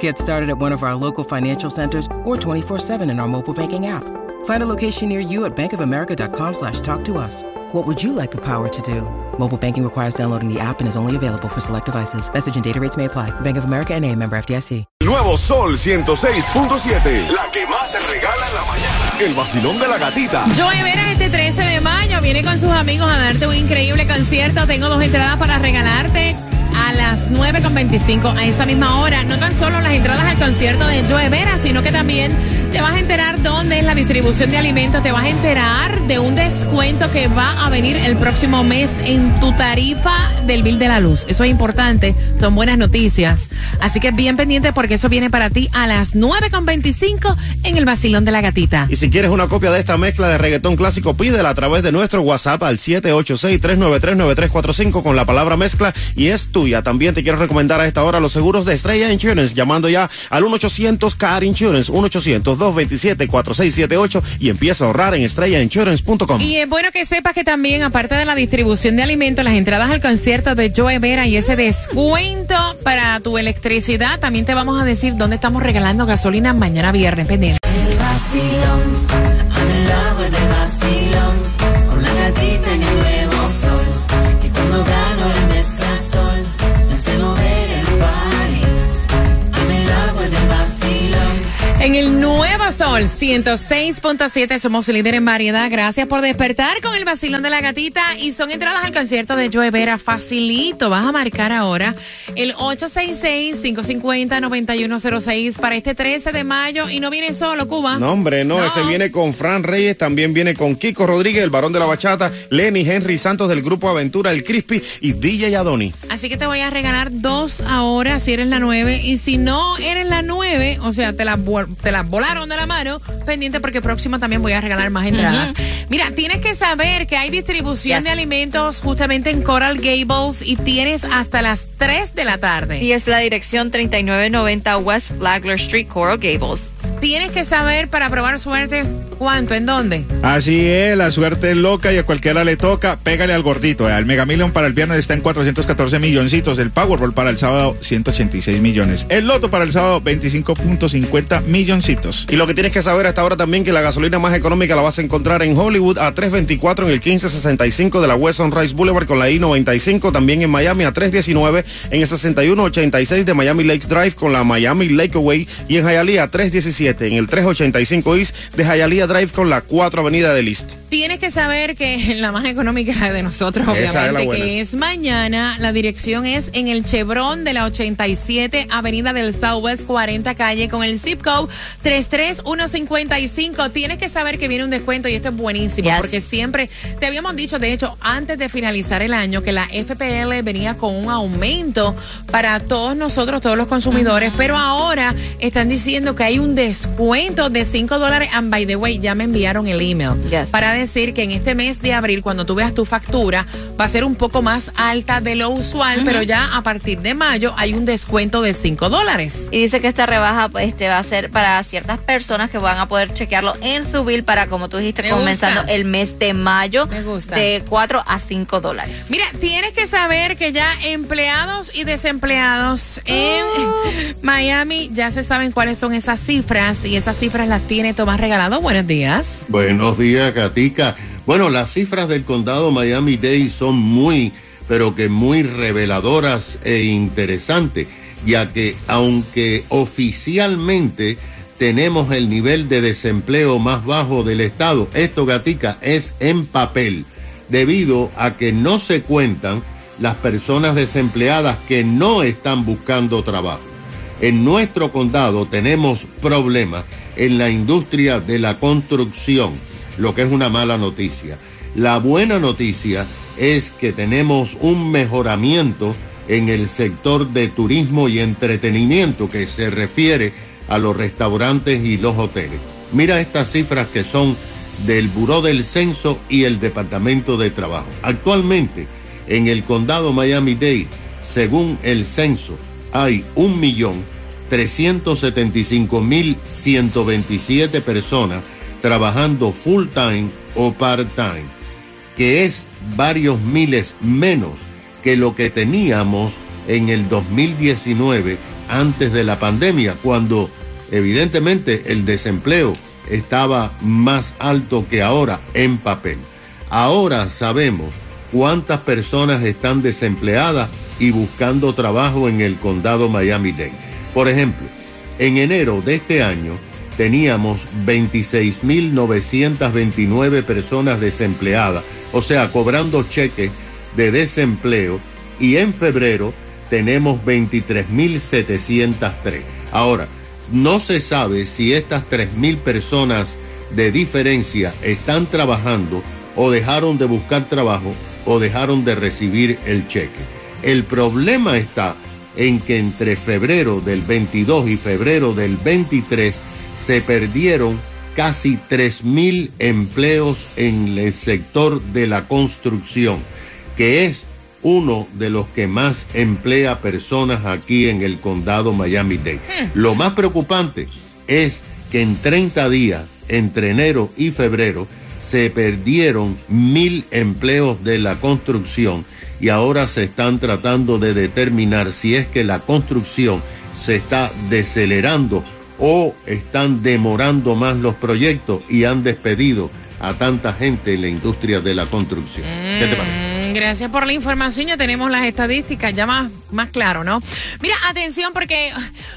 Get started at one of our local financial centers or 24-7 in our mobile banking app. Find a location near you at bankofamerica.com slash talk to us. What would you like the power to do? Mobile banking requires downloading the app and is only available for select devices. Message and data rates may apply. Bank of America and a member FDIC. Nuevo Sol 106.7. La que más se regala en la mañana. El vacilón de la gatita. Joey Vera este 13 de mayo viene con sus amigos a darte un increíble concierto. Tengo dos entradas para regalarte a las 9.25 a esa misma hora. No tan solo las entradas al concierto de Joe Vera, sino que también te vas a enterar dónde es la distribución de alimentos. Te vas a enterar de un descuento que va a venir el próximo mes en tu tarifa del bill de la luz. Eso es importante. Son buenas noticias. Así que bien pendiente porque eso viene para ti a las 9.25 en el vacilón de la gatita. Y si quieres una copia de esta mezcla de reggaetón clásico, pídela a través de nuestro WhatsApp al 786-393-9345 con la palabra mezcla y es tuya. También te quiero recomendar a esta hora los seguros de Estrella Insurance, llamando ya al 1-800-CAR Insurance, 1-800-227-4678 y empieza a ahorrar en estrellainsurance.com. Y es bueno que sepas que también, aparte de la distribución de alimentos, las entradas al concierto de Joe Vera y ese descuento para tu electricidad, también te vamos a decir dónde estamos regalando gasolina mañana viernes. Pendiente. El vacilón, Nuevo Sol 106.7 somos líder en variedad. Gracias por despertar con el vacilón de la gatita y son entradas al concierto de Joe Vera. Facilito, vas a marcar ahora el 866-550-9106 para este 13 de mayo y no viene solo Cuba. No, hombre, no, No. ese viene con Fran Reyes, también viene con Kiko Rodríguez, el varón de la bachata, Lenny Henry Santos del grupo Aventura, el Crispy y DJ Adoni. Así que te voy a regalar dos ahora si eres la 9 y si no eres la 9, o sea, te las, te las volaron de la mano, pendiente porque próximo también voy a regalar más entradas. Mira, tienes que saber que hay distribución Yes. de alimentos justamente en Coral Gables y tienes hasta las 3 de la tarde. Y es la dirección 3990 West Flagler Street, Coral Gables. Tienes que saber para probar suerte cuánto, en dónde. Así es, la suerte es loca y a cualquiera le toca. Pégale al gordito. eh. El Mega Million para el viernes está en 414 milloncitos. El Powerball para el sábado, 186 millones. El Loto para el sábado, 25.50 milloncitos. Y lo que tienes que saber hasta ahora también que la gasolina más económica la vas a encontrar en Hollywood a 3.24 en el 1565 de la West Sunrise Boulevard con la I-95, también en Miami a 3.19 en el 6186 de Miami Lakes Drive con la Miami Lakeaway y en Hialeah 3.17 en el 385 East de Hialeah Drive con la 4 Avenida del East. Tienes que saber que la más económica de nosotros, Esa es la obviamente, buena. que es mañana. La dirección es en el Chevron de la 87 Avenida del Southwest 40 Calle con el zip code 33155. Tienes que saber que viene un descuento y esto es buenísimo Yes. porque siempre te habíamos dicho, de hecho, antes de finalizar el año, que la FPL venía con un aumento para todos nosotros, todos los consumidores, pero ahora están diciendo que hay un descuento de 5 dólares. And by the way, ya me enviaron el email Yes. para decir que en este mes de abril, cuando tú veas tu factura, va a ser un poco más alta de lo usual, pero ya a partir de mayo hay un descuento de 5 dólares. Y dice que esta rebaja pues, este, va a ser para ciertas personas que van a poder chequearlo en su bill para, como tú dijiste, Me comenzando gusta. el mes de mayo Me gusta. de 4 a 5 dólares. Mira, tienes que saber que ya empleados y desempleados en Miami ya se saben cuáles son esas cifras y esas cifras las tiene Tomás Regalado. Buenos días. Buenos días, Gatica. Bueno, las cifras del condado Miami-Dade son muy, pero que muy reveladoras e interesantes, ya que aunque oficialmente tenemos el nivel de desempleo más bajo del Estado. Esto, Gatica, es en papel, debido a que no se cuentan las personas desempleadas que no están buscando trabajo. En nuestro condado tenemos problemas en la industria de la construcción, lo que es una mala noticia. La buena noticia es que tenemos un mejoramiento en el sector de turismo y entretenimiento que se refiere a los restaurantes y los hoteles. Mira estas cifras que son del Buró del Censo y el Departamento de Trabajo. Actualmente, en el condado Miami-Dade, según el censo, hay 1.375.127 personas trabajando full time o part time, que es varios miles menos que lo que teníamos en el 2019 antes de la pandemia, cuando evidentemente el desempleo estaba más alto que ahora en papel. Ahora sabemos cuántas personas están desempleadas y buscando trabajo en el condado Miami-Dade. Por ejemplo, en enero de este año teníamos 26.929 personas desempleadas, o sea, cobrando cheques de desempleo, y en febrero tenemos 23.703. Ahora, no se sabe si estas 3.000 personas de diferencia están trabajando o dejaron de buscar trabajo o dejaron de recibir el cheque. El problema está en que entre febrero del 22 y febrero del 23 se perdieron casi 3.000 empleos en el sector de la construcción, que es uno de los que más emplea personas aquí en el condado Miami-Dade. Lo más preocupante es que en 30 días, entre enero y febrero, se perdieron mil empleos de la construcción y ahora se están tratando de determinar si es que la construcción se está decelerando o están demorando más los proyectos y han despedido a tanta gente en la industria de la construcción. ¿Qué te parece? Gracias por la información, ya tenemos las estadísticas ya más, más claro, ¿no? Mira, atención porque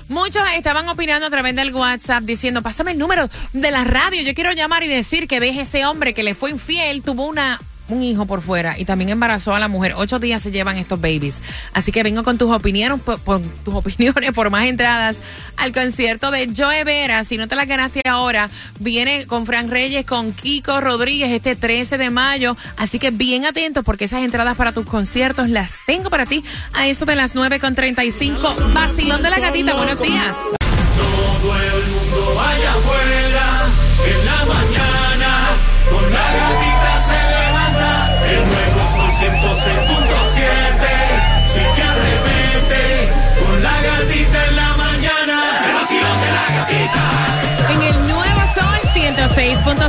muchos estaban opinando a través del WhatsApp diciendo, pásame el número de la radio, yo quiero llamar y decir que deje ese hombre que le fue infiel, tuvo una un hijo por fuera y también embarazó a la mujer. Ocho días se llevan estos babies. Así que vengo con tus opiniones, por, tus opiniones por más entradas al concierto de Joe Vera. Si no te la ganaste ahora, viene con Frank Reyes, con Kiko Rodríguez este 13 de mayo. Así que bien atentos porque esas entradas para tus conciertos las tengo para ti a eso de las 9 con 35. Vacilón de la gatita, buenos días. El mundo afuera, en la mañana, la gatita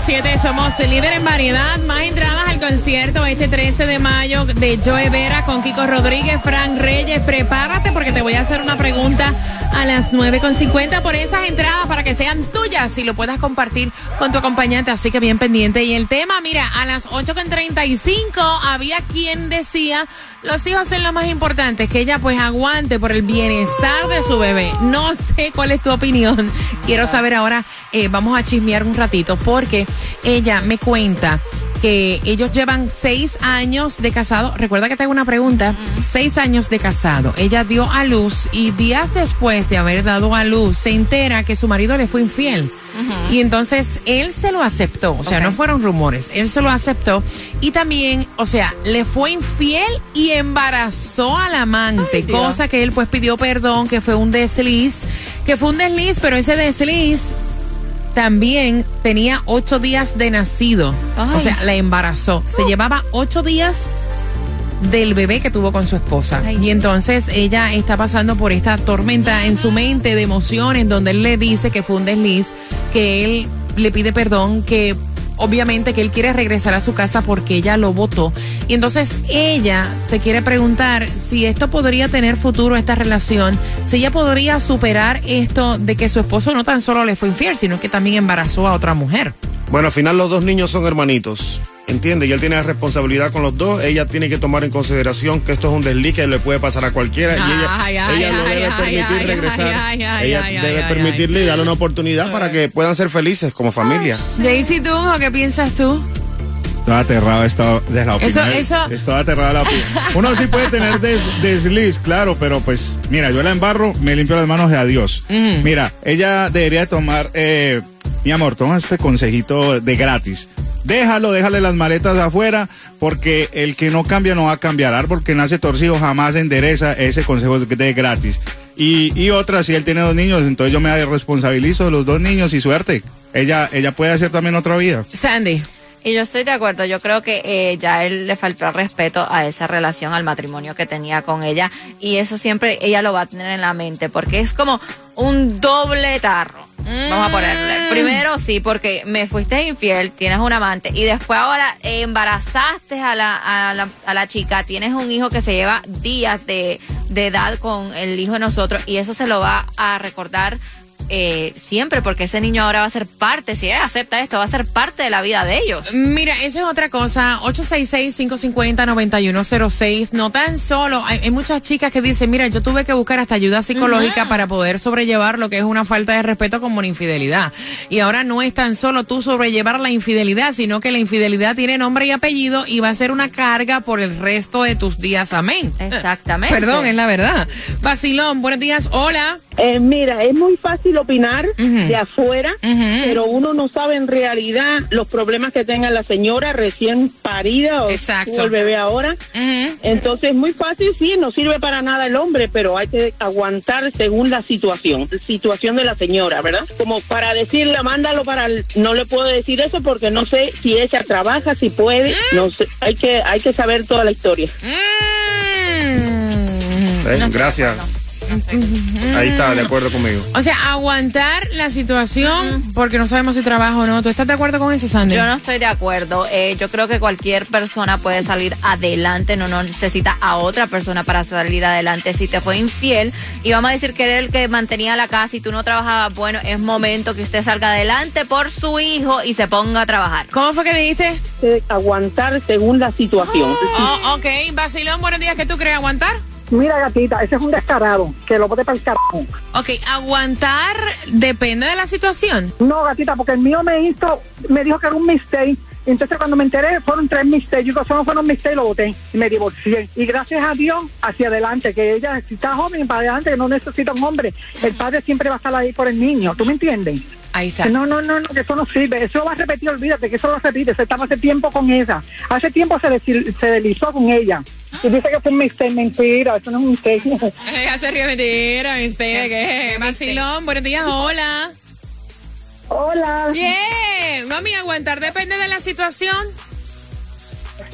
7, somos líder en variedad. Más entradas al concierto este 13 de mayo de Joe Vera con Kiko Rodríguez, Fran Reyes. Prepárate porque te voy a hacer una pregunta a las 9.50 por esas entradas para que sean tuyas y lo puedas compartir con tu acompañante. Así que bien pendiente. Y el tema, mira, a las 8.35 había quien decía los hijos son lo más importante, que ella pues aguante por el bienestar de su bebé. No sé cuál es tu opinión. Quiero saber ahora, eh, vamos a chismear un ratito, porque ella me cuenta que ellos llevan seis años de casado. Recuerda que te hago una pregunta. Seis años de casado. Ella dio a luz y días después de haber dado a luz se entera que su marido le fue infiel. Y entonces él se lo aceptó, o sea, no fueron rumores, él se lo aceptó y también, o sea, le fue infiel y embarazó al amante, Ay, cosa que él pues pidió perdón, que fue un desliz, que fue un desliz, pero ese desliz también tenía ocho días de nacido, o Ay. sea, la embarazó, se llevaba ocho días del bebé que tuvo con su esposa. Ay. Y entonces ella está pasando por esta tormenta en su mente de emociones donde él le dice que fue un desliz, que él le pide perdón, que obviamente que él quiere regresar a su casa porque ella lo votó. Y entonces ella te quiere preguntar si esto podría tener futuro, esta relación, si ella podría superar esto de que su esposo no tan solo le fue infiel, sino que también embarazó a otra mujer. Bueno, al final los dos niños son hermanitos. Entiende, y él tiene la responsabilidad con los dos, ella tiene que tomar en consideración que esto es un desliz que le puede pasar a cualquiera y ella, Ay, ella debe ay, permitir ay, regresar, ay, ay, ella ay, debe ay, permitirle y darle una oportunidad para que puedan ser felices como familia. Jaycee, ¿tú o qué piensas tú? Estoy aterrado esto de la Eso- opinión. eso- Estoy aterrado de la opinión. Uno sí puede tener des- desliz, claro, pero pues, mira, yo la embarro, me limpio las manos de adiós. Mira, ella debería tomar, eh, mi amor, toma este consejito de gratis. Déjalo, déjale las maletas afuera, porque el que no cambia no va a cambiar. Árbol que nace torcido jamás endereza, ese consejo es de gratis. Y, y otra, si él tiene dos niños, entonces yo me responsabilizo de los dos niños y suerte. Ella, ella puede hacer también otra vida. Sandy. Y yo estoy de acuerdo, yo creo que eh, ya él le faltó el respeto a esa relación, al matrimonio que tenía con ella, y eso siempre ella lo va a tener en la mente, porque es como un doble tarro. Vamos a ponerle. Primero sí, porque me fuiste infiel, tienes un amante, y después ahora eh, embarazaste a la, a, la, a la chica, tienes un hijo que se lleva días de, de edad con el hijo de nosotros, y eso se lo va a recordar eh, siempre, porque ese niño ahora va a ser parte, si ella acepta esto, va a ser parte de la vida de ellos. Mira, esa es otra cosa. 866-550-9106. No tan solo, hay, hay muchas chicas que dicen, mira, yo tuve que buscar hasta ayuda psicológica para poder sobrellevar lo que es una falta de respeto como una infidelidad. Y ahora no es tan solo tú sobrellevar la infidelidad, sino que la infidelidad tiene nombre y apellido y va a ser una carga por el resto de tus días. Amén. Exactamente. Perdón, es la verdad. Basilón, buenos días. Hola. Eh, mira, es muy fácil opinar de afuera, pero uno no sabe en realidad los problemas que tenga la señora recién parida o Exacto. tuvo el bebé ahora. Entonces es muy fácil, sí, no sirve para nada el hombre, pero hay que aguantar según la situación, situación de la señora, ¿verdad? Como para decirle, mándalo para el... No le puedo decir eso porque no sé si ella trabaja, si puede, no sé, hay que, hay que saber toda la historia. Mm. Eh, gracias. Ahí está, de acuerdo conmigo. O sea, aguantar la situación porque no sabemos si trabaja o no. ¿Tú estás de acuerdo con eso, Sandy? Yo no estoy de acuerdo. Eh, yo creo que cualquier persona puede salir adelante, no, no necesita a otra persona para salir adelante. Si te fue infiel y vamos a decir que era el que mantenía la casa y tú no trabajabas, bueno, es momento que usted salga adelante por su hijo y se ponga a trabajar. ¿Cómo fue que dijiste? Eh, aguantar según la situación. Oh, ok. Basilón, buenos días. ¿Qué tú crees? ¿Aguantar? Mira, gatita, ese es un descarado, que lo bote para el carajo. Ok, aguantar depende de la situación. No, gatita, porque el mío me hizo, me dijo que era un mistake. Entonces cuando me enteré fueron tres mistakes. Yo digo, eso no fueron mistakes, lo boté y me divorcié. Y gracias a Dios, hacia adelante, que ella si está joven para adelante, que no necesita un hombre. El padre siempre va a estar ahí por el niño, ¿tú me entiendes? Ahí está. No, no, no, no, que eso no sirve. Eso va a repetir, olvídate que eso lo repite. Se estaba hace tiempo con ella. Hace tiempo se, desil- se deslizó con ella. Y dice que fue un mistake, mentira, eso no es un mistake. Ella se ríe mentira. ¿Qué? Basilón, buenos días. Hola. Hola. Yeah. Mami, aguantar depende de la situación.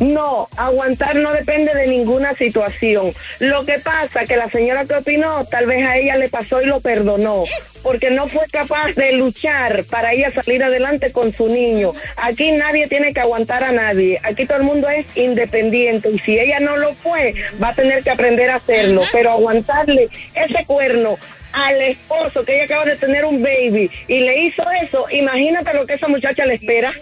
No, aguantar no depende de ninguna situación. Lo que pasa que la señora que opinó, tal vez a ella le pasó y lo perdonó, porque no fue capaz de luchar para ella salir adelante con su niño. Aquí nadie tiene que aguantar a nadie. Aquí todo el mundo es independiente y si ella no lo fue, va a tener que aprender a hacerlo, pero aguantarle ese cuerno al esposo que ella acaba de tener un baby y le hizo eso, imagínate lo que esa muchacha le espera.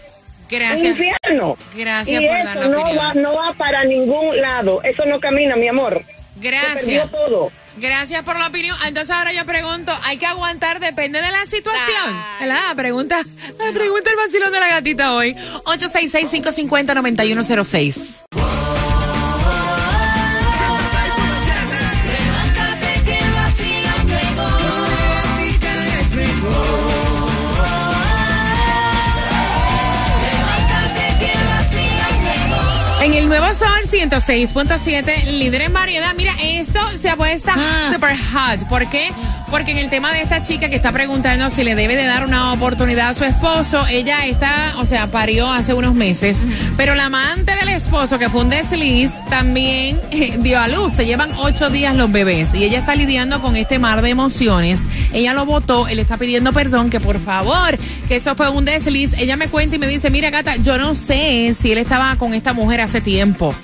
Gracias. Infierno. Gracias y por eso la no opinión. va, no va para ningún lado. Eso no camina, mi amor. Se perdió Gracias. todo. Gracias por la opinión. Entonces ahora yo pregunto, ¿hay que aguantar? Depende de la situación. ¿Verdad? Pregunta, la pregunta el vacilón de la gatita hoy. 866-550-9106. En el nuevo Sol 106.7, líder en variedad. Mira, esto se ha puesto super hot. ¿Por qué? Porque en el tema de esta chica que está preguntando si le debe de dar una oportunidad a su esposo, ella está, o sea, parió hace unos meses, pero la amante del esposo, que fue un desliz, también eh, dio a luz. Se llevan ocho días los bebés y ella está lidiando con este mar de emociones. Ella lo votó, él está pidiendo perdón, que por favor, que eso fue un desliz. Ella me cuenta y me dice, mira, Gata, yo no sé si él estaba con esta mujer hace tiempo.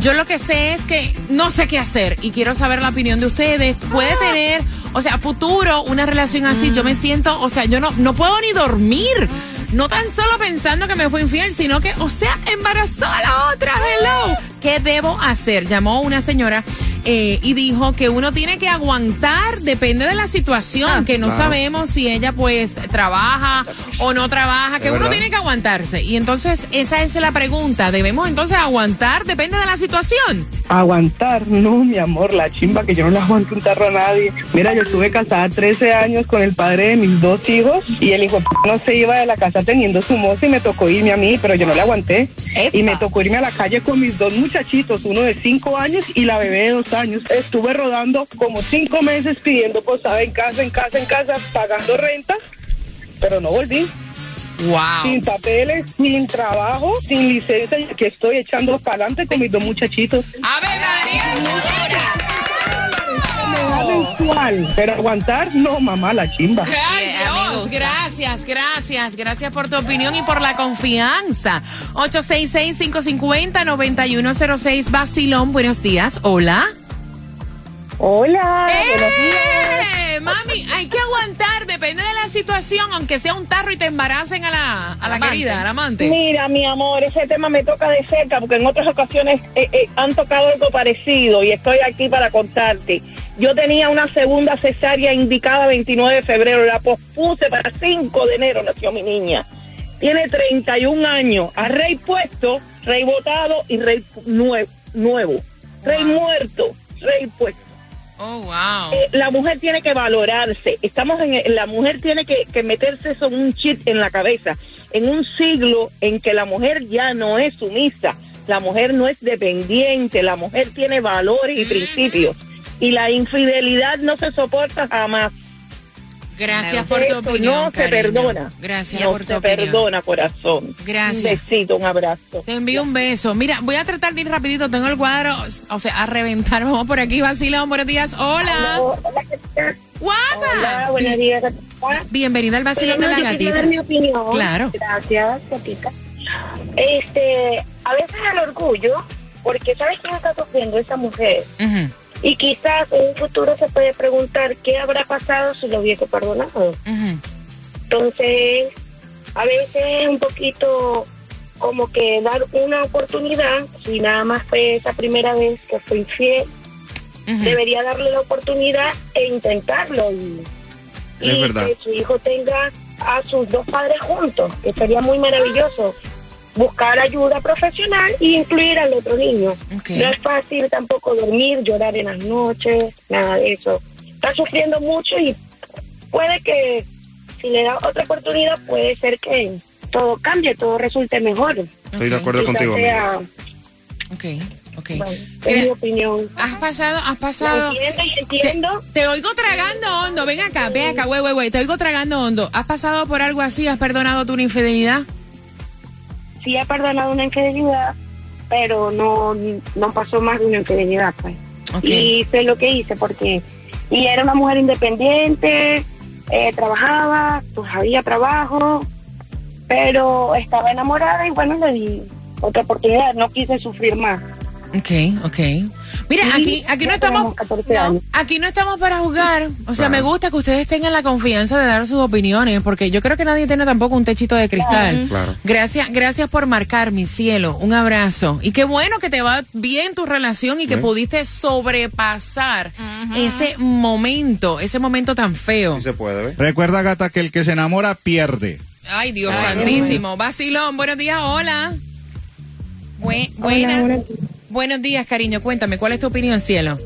Yo lo que sé es que no sé qué hacer y quiero saber la opinión de ustedes. Puede tener, o sea, futuro, una relación así. Yo me siento, o sea, yo no, no puedo ni dormir. no tan solo pensando que me fue infiel, sino que, o sea, embarazó a la otra. Hello. ¿Qué debo hacer? Llamó una señora eh, y dijo que uno tiene que aguantar, depende de la situación, Ah, que no claro. sabemos si ella pues trabaja o no trabaja, que Es uno verdad. tiene que aguantarse. Y entonces esa es la pregunta, ¿debemos entonces aguantar? Depende de la situación. Aguantar, no, mi amor, la chimba que yo no le aguanto un tarro a nadie. Mira, yo estuve casada 13 años con el padre de mis dos hijos y el hijo no se iba de la casa teniendo su moza y me tocó irme a mí, pero yo no le aguanté. Epa. Y me tocó irme a la calle con mis dos muchachitos, uno de 5 años y la bebé de 2 años. Estuve rodando como 5 meses pidiendo posada en casa, en casa, en casa, pagando renta, pero no volví. Wow. Sin papeles, sin trabajo, sin licencia, aquí estoy echando para adelante con mis dos muchachitos. A ver, Me da mensual, pero aguantar, no, mamá, la chimba. Ay, Dios, gracias, gracias, gracias por tu opinión y por la confianza. 866-550-9106, Basilón, buenos días, hola. Hola, ¡Eh! Mami, hay que aguantar, depende de la situación, aunque sea un tarro y te embaracen a la, a la querida, al amante. Mira, mi amor, ese tema me toca de cerca porque en otras ocasiones eh, eh, han tocado algo parecido y estoy aquí para contarte. Yo tenía una segunda cesárea indicada 29 de febrero, la pospuse para 5 de enero, nació mi niña. Tiene 31 años, a rey puesto, rey votado y rey nue- nuevo. Rey muerto, rey puesto. Oh, wow. Eh, la mujer tiene que valorarse. Estamos en la mujer tiene que, que meterse eso en un chip en la cabeza. En un siglo en que la mujer ya no es sumisa, la mujer no es dependiente, la mujer tiene valores y principios. Y la infidelidad no se soporta jamás. Gracias por tu opinión. no se perdona. Gracias no por tu se opinión. perdona, corazón. Gracias. Un besito, un abrazo. Te envío un beso. Mira, voy a tratar de ir rapidito. Tengo el cuadro, o sea, a reventar. Vamos por aquí, Basilón. Buenos días. Hola. Guapa. Hola, buenos días. Bienvenida al Basilón de la Gatita. dar mi opinión. Claro. Gracias, Gatita. Este, a veces el orgullo, porque ¿sabes quién está sufriendo esa mujer? Ujú, Y quizás en un futuro se puede preguntar qué habrá pasado si lo hubiese perdonado. Entonces, a veces es un poquito como que dar una oportunidad, si nada más fue esa primera vez que fue infiel, debería darle la oportunidad e intentarlo y, Es y verdad. que su hijo tenga a sus dos padres juntos, que sería muy maravilloso. Buscar ayuda profesional e incluir al otro niño. No es fácil tampoco dormir, llorar en las noches, nada de eso. Está sufriendo mucho y puede que si le da otra oportunidad puede ser que todo cambie, todo resulte mejor. Estoy de acuerdo Quizás contigo, sea. Ok, ok. bueno, es mi opinión. Has pasado, has pasado. entiendo y entiendo. Te, te oigo tragando hondo. Ven acá, ven acá, güey, güey, güey. Te oigo tragando hondo. ¿Has pasado por algo así? ¿Has perdonado tu infidelidad? Sí he perdonado una infidelidad, pero no, no pasó más de una infidelidad, pues. Y sé lo que hice porque y era una mujer independiente, eh, trabajaba, pues había trabajo, pero estaba enamorada y bueno, le di otra oportunidad, no quise sufrir más. Ok, ok. Mira, Sí, aquí, aquí no estamos, tenemos 14 no, años. aquí no estamos para jugar. O sea, Claro. me gusta que ustedes tengan la confianza de dar sus opiniones, porque yo creo que nadie tiene tampoco un techito de cristal. Claro. Gracias, gracias por marcar, mi cielo. Un abrazo. Y qué bueno que te va bien tu relación y que Sí. pudiste sobrepasar ese momento, ese momento tan feo. Sí se puede. Recuerda, gata, que el que se enamora pierde. Ay, Dios santísimo. Vacilón, buenos días, hola. Bue- buenas. Buenos días, cariño. Cuéntame, ¿cuál es tu opinión, cielo?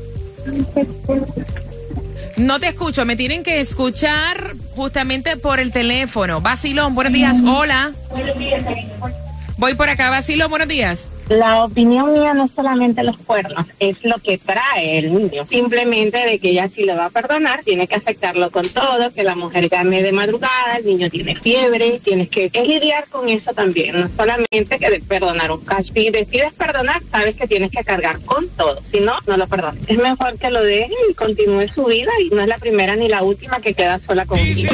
No te escucho, me tienen que escuchar justamente por el teléfono. Vacilón, buenos días, hola. Voy por acá, Vacilón, buenos días. La opinión mía no es solamente los cuernos, es lo que trae el niño. Simplemente de que ella si le va a perdonar, tiene que aceptarlo con todo, que la mujer gane de madrugada, el niño tiene fiebre, tienes que, que lidiar con eso también, no solamente que de perdonar un caso. Si decides perdonar, sabes que tienes que cargar con todo, si no, no lo perdonas. Es mejor que lo dejen y continúe su vida y no es la primera ni la última que queda sola contigo.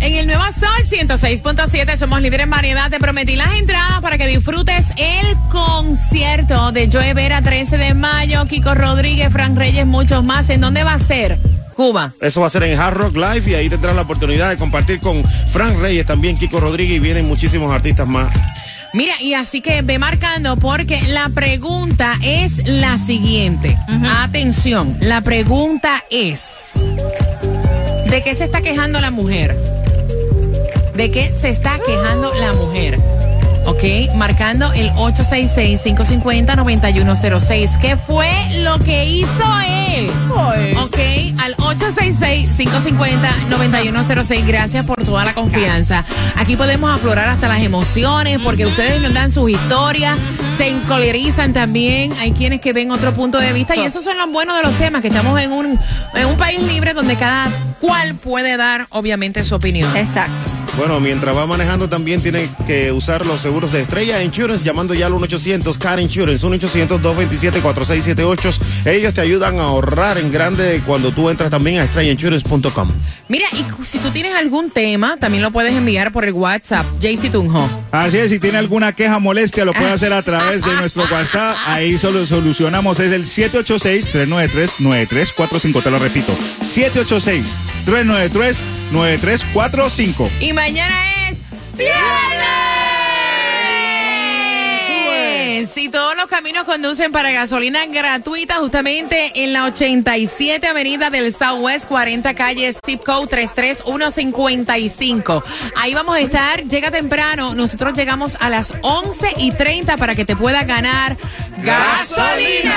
En el Nuevo Sol 106.7 somos líderes en variedad. Te prometí las entradas para que disfrutes el concierto de Joe Vera 13 de mayo, Kiko Rodríguez, Frank Reyes, muchos más. ¿En dónde va a ser? Cuba. Eso va a ser en Hard Rock Live y ahí tendrás la oportunidad de compartir con Frank Reyes, también Kiko Rodríguez y vienen muchísimos artistas más. Mira, y así que ve marcando porque la pregunta es la siguiente. Atención, la pregunta es, ¿de qué se está quejando la mujer? ¿De qué se está quejando la mujer? Ok, marcando el 866-550-9106. ¿Qué fue lo que hizo él? Ok, al 866-550-9106. Gracias por toda la confianza. Aquí podemos aflorar hasta las emociones porque ustedes nos dan sus historias, se encolerizan también. Hay quienes que ven otro punto de vista y esos son los buenos de los temas, que estamos en un, en un país libre donde cada cual puede dar, obviamente, su opinión. Exacto. Bueno, mientras va manejando también tiene que usar los seguros de Estrella Insurance llamando ya al 1-800 Car Insurance, 1-800-227-4678. Ellos te ayudan a ahorrar en grande cuando tú entras también a estrellainsurance.com. Mira, y si tú tienes algún tema, también lo puedes enviar por el WhatsApp, JC Tunjo. Así es, si tiene alguna queja, molestia, lo puede hacer a través de nuestro WhatsApp. Ahí solo solucionamos. Es el 786-393-9345. Te lo repito. 786-393-9345. Y mañana es viernes. Si todos los caminos conducen para gasolina gratuita, justamente en la 87 Avenida del Southwest, 40 calles, zip code 33155. Ahí vamos a estar. Llega temprano. Nosotros llegamos a las 11 y 30 para que te puedas ganar gasolina.